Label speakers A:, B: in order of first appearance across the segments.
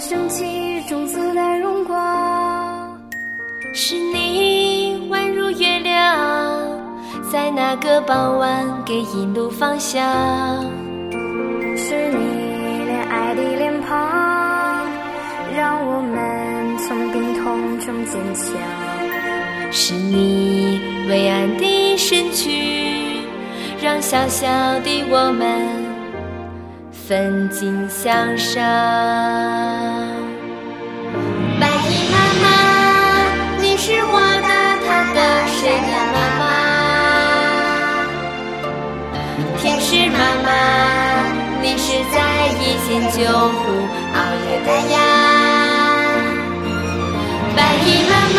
A: 升起种子的荣光。是你宛如月亮，在那个傍晚给引路方向。
B: 是你恋爱的脸庞，让我们从病痛中坚强。
A: 是你伟岸的身躯，让小小的我们奋进向上。白衣妈妈，你是我的、他的、谁的妈妈？天使妈妈，你是在一线救护熬夜的呀。白衣妈妈，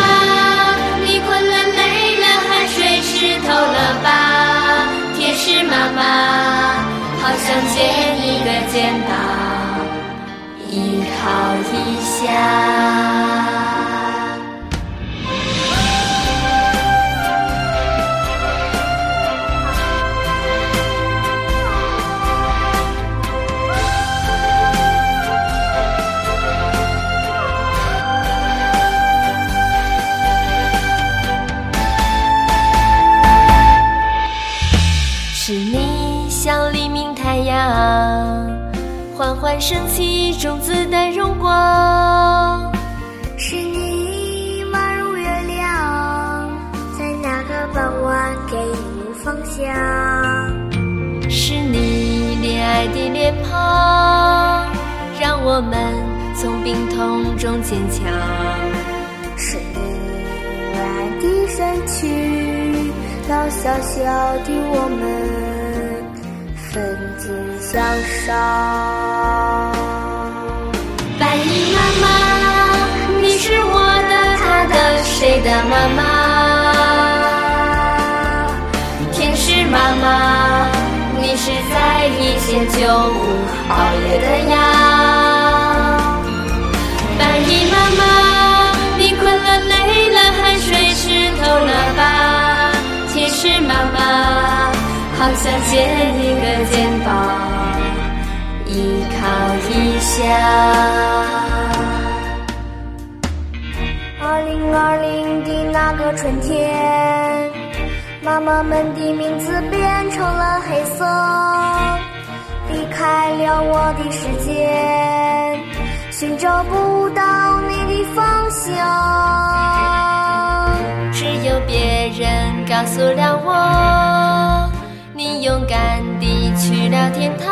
A: 依靠一下。是你像黎明太阳，缓缓升起，种子的荣光。
B: 是你宛如月亮，在那个傍晚给引路方向。
A: 是你恋爱的脸庞，让我们从病痛中坚强。
B: 是你伟岸的身躯，让小小的我们奋进向上。
A: 白衣妈妈，你是我的、他的、谁的妈妈？天使妈妈，你是在一线救护熬夜的呀。白衣妈妈，你困了、累了，汗水湿透了吧？天使妈妈，好想见依靠一下。
B: 二零二零的那个春天，妈妈们的名字变成了黑色，离开了我的世界，寻找不到你的方向。
A: 只有别人告诉了我，你勇敢地去了天堂，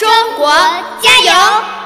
C: 中国加油！